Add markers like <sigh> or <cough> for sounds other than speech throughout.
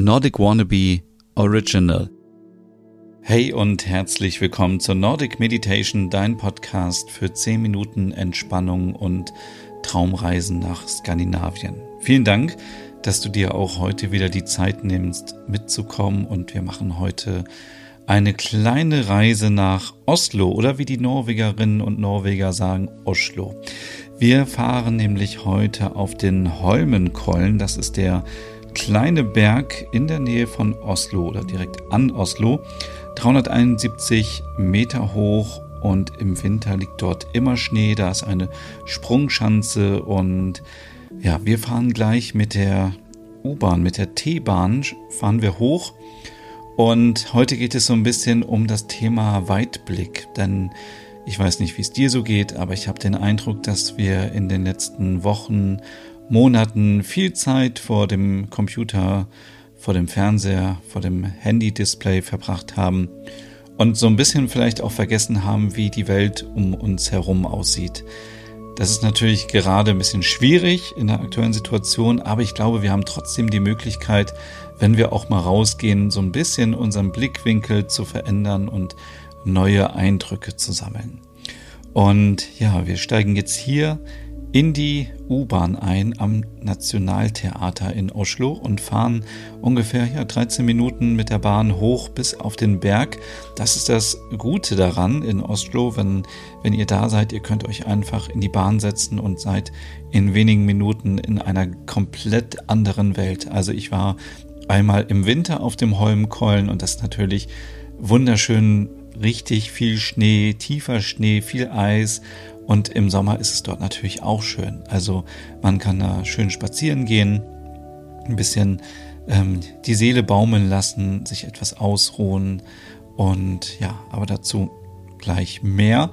Nordic Wannabe Original. Hey und herzlich willkommen zur Nordic Meditation, dein Podcast für 10 Minuten Entspannung und Traumreisen nach Skandinavien. Vielen Dank, dass du dir auch heute wieder die Zeit nimmst, mitzukommen und wir machen heute eine kleine Reise nach Oslo oder wie die Norwegerinnen und Norweger sagen, Oslo. Wir fahren nämlich heute auf den Holmenkollen, das ist der kleine Berg in der Nähe von Oslo oder direkt an Oslo. 371 Meter hoch und im Winter liegt dort immer Schnee. Da ist eine Sprungschanze und ja, wir fahren gleich mit der U-Bahn, mit der T-Bahn fahren wir hoch. Und heute geht es so ein bisschen um das Thema Weitblick, denn ich weiß nicht, wie es dir so geht, aber ich habe den Eindruck, dass wir in den letzten Wochen Monaten viel Zeit vor dem Computer, vor dem Fernseher, vor dem Handy-Display verbracht haben und so ein bisschen vielleicht auch vergessen haben, wie die Welt um uns herum aussieht. Das ist natürlich gerade ein bisschen schwierig in der aktuellen Situation, aber ich glaube, wir haben trotzdem die Möglichkeit, wenn wir auch mal rausgehen, so ein bisschen unseren Blickwinkel zu verändern und neue Eindrücke zu sammeln. Und ja, wir steigen jetzt hier in die U-Bahn ein am Nationaltheater in Oslo und fahren ungefähr ja, 13 Minuten mit der Bahn hoch bis auf den Berg. Das ist das Gute daran in Oslo, wenn, wenn ihr da seid, ihr könnt euch einfach in die Bahn setzen und seid in wenigen Minuten in einer komplett anderen Welt. Also ich war einmal im Winter auf dem Holmkollen und das ist natürlich wunderschön, richtig viel Schnee, tiefer Schnee, viel Eis und im Sommer ist es dort natürlich auch schön. Also man kann da schön spazieren gehen, ein bisschen ähm, die Seele baumeln lassen, sich etwas ausruhen. Und ja, aber dazu gleich mehr.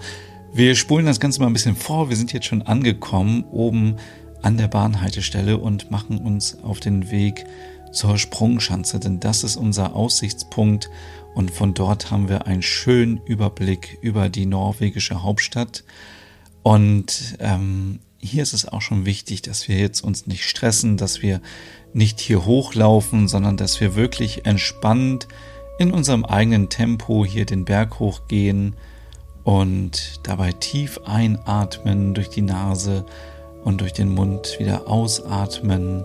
Wir spulen das Ganze mal ein bisschen vor. Wir sind jetzt schon angekommen oben an der Bahnhaltestelle und machen uns auf den Weg zur Sprungschanze, denn das ist unser Aussichtspunkt und von dort haben wir einen schönen Überblick über die norwegische Hauptstadt und ähm, hier ist es auch schon wichtig, dass wir jetzt uns nicht stressen, dass wir nicht hier hochlaufen, sondern dass wir wirklich entspannt in unserem eigenen Tempo hier den Berg hochgehen und dabei tief einatmen durch die Nase und durch den Mund wieder ausatmen.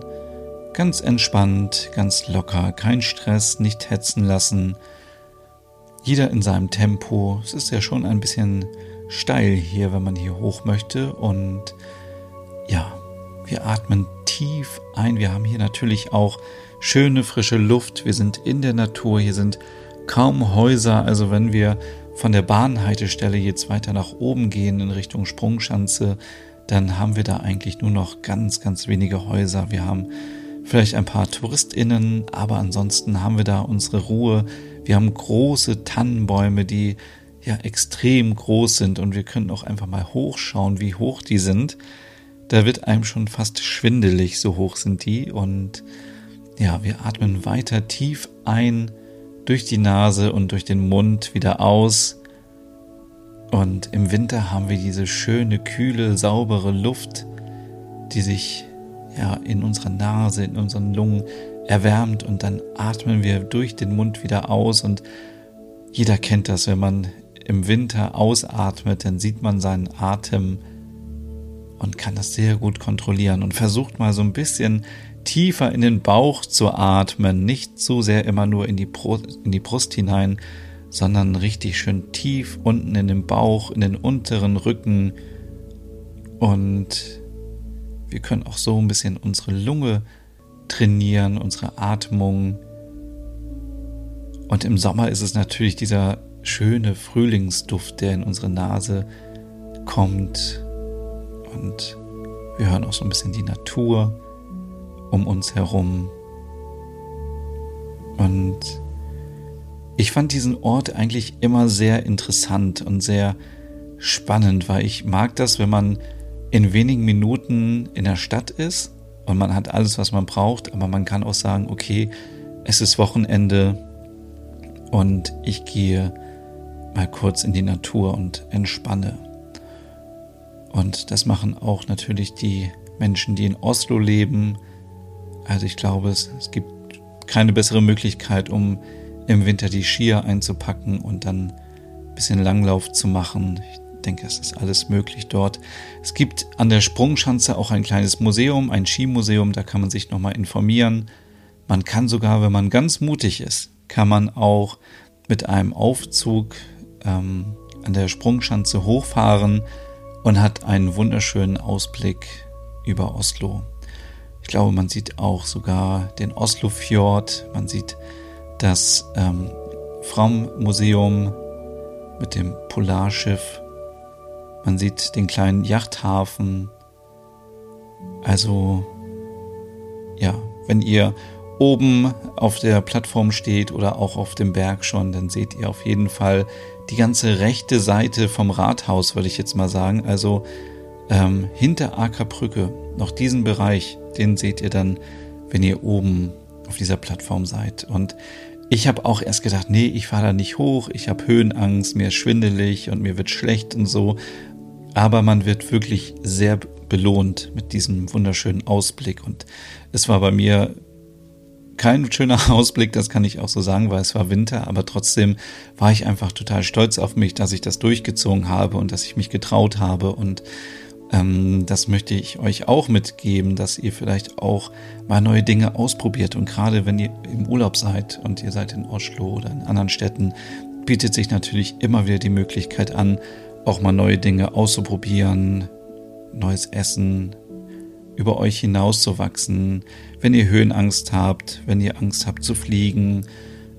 Ganz entspannt, ganz locker, kein Stress, nicht hetzen lassen. Jeder in seinem Tempo. Es ist ja schon ein bisschen steil hier, wenn man hier hoch möchte. Und ja, wir atmen tief ein. Wir haben hier natürlich auch schöne frische Luft. Wir sind in der Natur. Hier sind kaum Häuser. Also wenn wir von der Bahnhaltestelle jetzt weiter nach oben gehen in Richtung Sprungschanze, dann haben wir da eigentlich nur noch ganz, ganz wenige Häuser. Wir haben vielleicht ein paar TouristInnen, aber ansonsten haben wir da unsere Ruhe. Wir haben große Tannenbäume, die ja extrem groß sind und wir können auch einfach mal hochschauen, wie hoch die sind. Da wird einem schon fast schwindelig, so hoch sind die. Und ja, wir atmen weiter tief ein durch die Nase und durch den Mund wieder aus. Und im Winter haben wir diese schöne, kühle, saubere Luft, die sich ja in unserer Nase, in unseren Lungen erwärmt und dann atmen wir durch den Mund wieder aus und jeder kennt das, wenn man im Winter ausatmet, dann sieht man seinen Atem und kann das sehr gut kontrollieren und versucht mal so ein bisschen tiefer in den Bauch zu atmen, nicht so sehr immer nur in die, Brust, in die Brust hinein, sondern richtig schön tief unten in den Bauch, in den unteren Rücken und wir können auch so ein bisschen unsere Lunge trainieren, unsere Atmung. Und im Sommer ist es natürlich dieser schöne Frühlingsduft, der in unsere Nase kommt. Und wir hören auch so ein bisschen die Natur um uns herum. Und ich fand diesen Ort eigentlich immer sehr interessant und sehr spannend, weil ich mag das, wenn man in wenigen Minuten in der Stadt ist und man hat alles, was man braucht, aber man kann auch sagen, okay, es ist Wochenende und ich gehe mal kurz in die Natur und entspanne. Und das machen auch natürlich die Menschen, die in Oslo leben. Also ich glaube, es, es gibt keine bessere Möglichkeit, um im Winter die Skier einzupacken und dann ein bisschen Langlauf zu machen. Ich denke, es ist alles möglich dort. Es gibt an der Sprungschanze auch ein kleines Museum, ein Skimuseum, da kann man sich nochmal informieren. Man kann sogar, wenn man ganz mutig ist, kann man auch mit einem Aufzug ähm, an der Sprungschanze hochfahren und hat einen wunderschönen Ausblick über Oslo. Ich glaube, man sieht auch sogar den Oslo-Fjord, man sieht das ähm, Fram-Museum mit dem Polarschiff, man sieht den kleinen Yachthafen. Also, ja, wenn ihr oben auf der Plattform steht oder auch auf dem Berg schon, dann seht ihr auf jeden Fall die ganze rechte Seite vom Rathaus, würde ich jetzt mal sagen. Also ähm, hinter Akerbrücke, noch diesen Bereich, den seht ihr dann, wenn ihr oben auf dieser Plattform seid. Und ich habe auch erst gedacht, nee, ich fahre da nicht hoch, ich habe Höhenangst, mir ist schwindelig und mir wird schlecht und so. Aber man wird wirklich sehr belohnt mit diesem wunderschönen Ausblick. Und es war bei mir kein schöner <laughs> Ausblick, das kann ich auch so sagen, weil es war Winter, aber trotzdem war ich einfach total stolz auf mich, dass ich das durchgezogen habe und dass ich mich getraut habe. Und ähm, das möchte ich euch auch mitgeben, dass ihr vielleicht auch mal neue Dinge ausprobiert. Und gerade wenn ihr im Urlaub seid und ihr seid in Oslo oder in anderen Städten, bietet sich natürlich immer wieder die Möglichkeit an, auch mal neue Dinge auszuprobieren, neues Essen, über euch hinauszuwachsen, wenn ihr Höhenangst habt, wenn ihr Angst habt zu fliegen.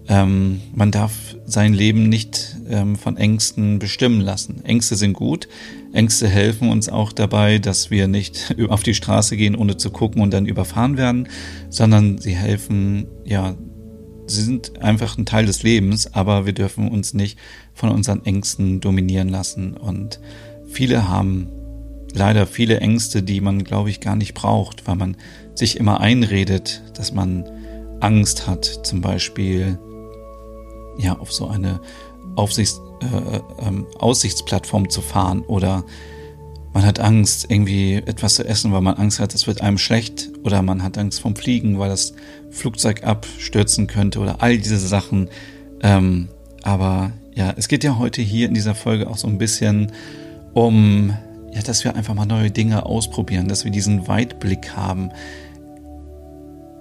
Ähm, man darf sein Leben nicht ähm, von Ängsten bestimmen lassen. Ängste sind gut. Ängste helfen uns auch dabei, dass wir nicht <laughs> auf die Straße gehen, ohne zu gucken und dann überfahren werden, sondern sie helfen, ja, sie sind einfach ein Teil des Lebens, aber wir dürfen uns nicht von unseren Ängsten dominieren lassen. Und viele haben leider viele Ängste, die man, glaube ich, gar nicht braucht, weil man sich immer einredet, dass man Angst hat, zum Beispiel ja auf so eine Aufsichts, äh, äh, Aussichtsplattform zu fahren oder man hat Angst, irgendwie etwas zu essen, weil man Angst hat, es wird einem schlecht oder man hat Angst vom Fliegen, weil das Flugzeug abstürzen könnte oder all diese Sachen. Ähm, aber ja, es geht ja heute hier in dieser Folge auch so ein bisschen um ja, dass wir einfach mal neue Dinge ausprobieren, dass wir diesen Weitblick haben.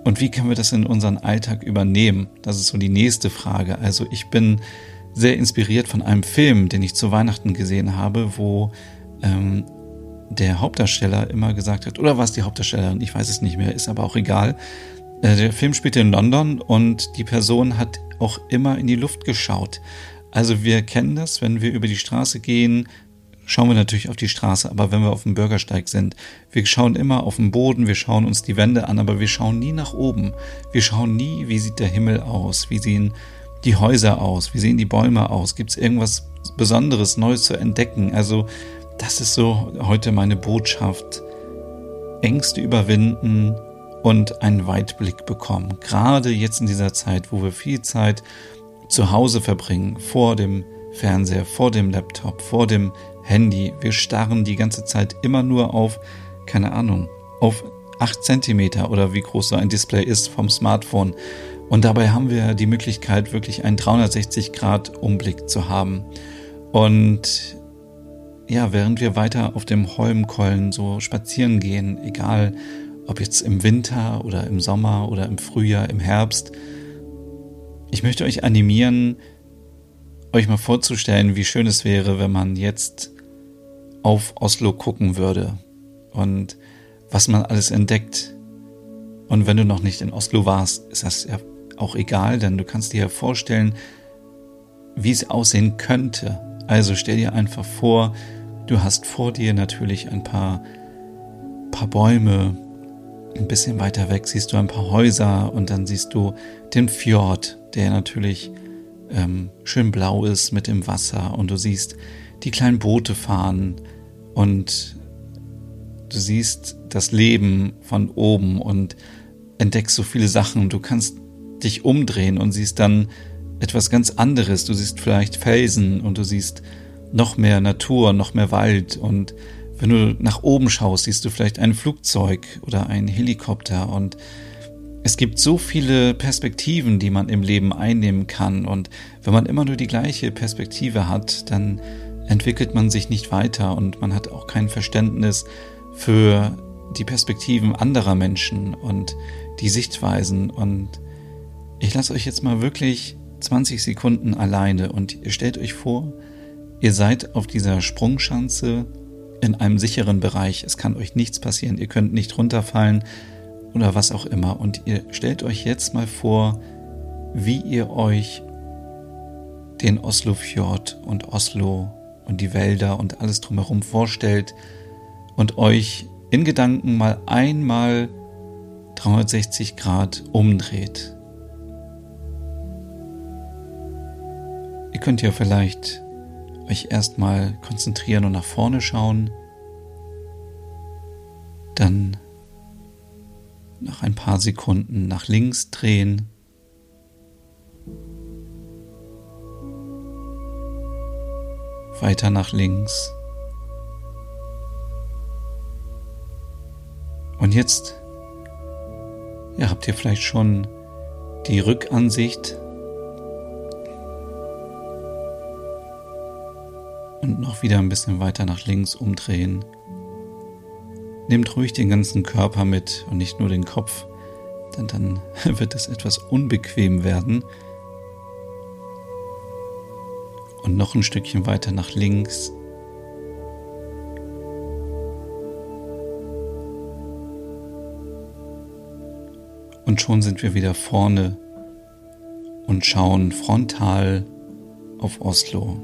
Und wie können wir das in unseren Alltag übernehmen? Das ist so die nächste Frage. Also ich bin sehr inspiriert von einem Film, den ich zu Weihnachten gesehen habe, wo ähm, der Hauptdarsteller immer gesagt hat, oder war es die Hauptdarstellerin, ich weiß es nicht mehr, ist aber auch egal. Äh, der Film spielte in London und die Person hat auch immer in die Luft geschaut. Also wir kennen das, wenn wir über die Straße gehen, schauen wir natürlich auf die Straße, aber wenn wir auf dem Bürgersteig sind, wir schauen immer auf den Boden, wir schauen uns die Wände an, aber wir schauen nie nach oben. Wir schauen nie, wie sieht der Himmel aus, wie sehen die Häuser aus, wie sehen die Bäume aus, gibt es irgendwas Besonderes, Neues zu entdecken. Also das ist so heute meine Botschaft. Ängste überwinden und einen Weitblick bekommen. Gerade jetzt in dieser Zeit, wo wir viel Zeit zu Hause verbringen, vor dem Fernseher, vor dem Laptop, vor dem Handy. Wir starren die ganze Zeit immer nur auf, keine Ahnung, auf 8 Zentimeter oder wie groß so ein Display ist vom Smartphone. Und dabei haben wir die Möglichkeit, wirklich einen 360-Grad-Umblick zu haben. Und ja, während wir weiter auf dem Holmkollen so spazieren gehen, egal ob jetzt im Winter oder im Sommer oder im Frühjahr, im Herbst, ich möchte euch animieren, euch mal vorzustellen, wie schön es wäre, wenn man jetzt auf Oslo gucken würde und was man alles entdeckt. Und wenn du noch nicht in Oslo warst, ist das ja auch egal, denn du kannst dir ja vorstellen, wie es aussehen könnte. Also stell dir einfach vor, du hast vor dir natürlich ein paar, paar Bäume, ein bisschen weiter weg siehst du ein paar Häuser und dann siehst du den Fjord, der natürlich ähm, schön blau ist mit dem Wasser und du siehst die kleinen Boote fahren und du siehst das Leben von oben und entdeckst so viele Sachen. Du kannst dich umdrehen und siehst dann etwas ganz anderes. Du siehst vielleicht Felsen und du siehst noch mehr Natur, noch mehr Wald und wenn du nach oben schaust, siehst du vielleicht ein Flugzeug oder ein Helikopter und Es gibt so viele Perspektiven, die man im Leben einnehmen kann und wenn man immer nur die gleiche Perspektive hat, dann entwickelt man sich nicht weiter und man hat auch kein Verständnis für die Perspektiven anderer Menschen und die Sichtweisen und ich lasse euch jetzt mal wirklich 20 Sekunden alleine und ihr stellt euch vor, ihr seid auf dieser Sprungschanze in einem sicheren Bereich. Es kann euch nichts passieren. Ihr könnt nicht runterfallen oder was auch immer. Und ihr stellt euch jetzt mal vor, wie ihr euch den Oslo-Fjord und Oslo und die Wälder und alles drumherum vorstellt und euch in Gedanken mal einmal 360 Grad umdreht. Ihr könnt ja vielleicht euch erstmal konzentrieren und nach vorne schauen, dann nach ein paar Sekunden nach links drehen. Weiter nach links. Und jetzt ja, habt ihr vielleicht schon die Rückansicht und noch wieder ein bisschen weiter nach links umdrehen. Nehmt ruhig den ganzen Körper mit und nicht nur den Kopf, denn dann <laughs> wird es etwas unbequem werden. Und noch ein Stückchen weiter nach links. Und schon sind wir wieder vorne und schauen frontal auf Oslo.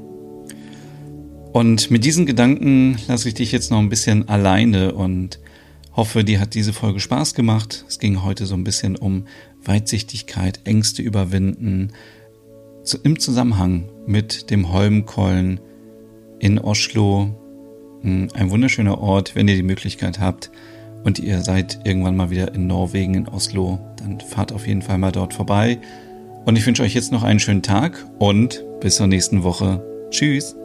Und mit diesen Gedanken lasse ich dich jetzt noch ein bisschen alleine und hoffe, dir hat diese Folge Spaß gemacht. Es ging heute so ein bisschen um Weitsichtigkeit, Ängste überwinden, im Zusammenhang mit dem Holmkollen in Oslo. Hm, ein wunderschöner Ort, wenn ihr die Möglichkeit habt und ihr seid irgendwann mal wieder in Norwegen, in Oslo, dann fahrt auf jeden Fall mal dort vorbei. Und ich wünsche euch jetzt noch einen schönen Tag und bis zur nächsten Woche. Tschüss.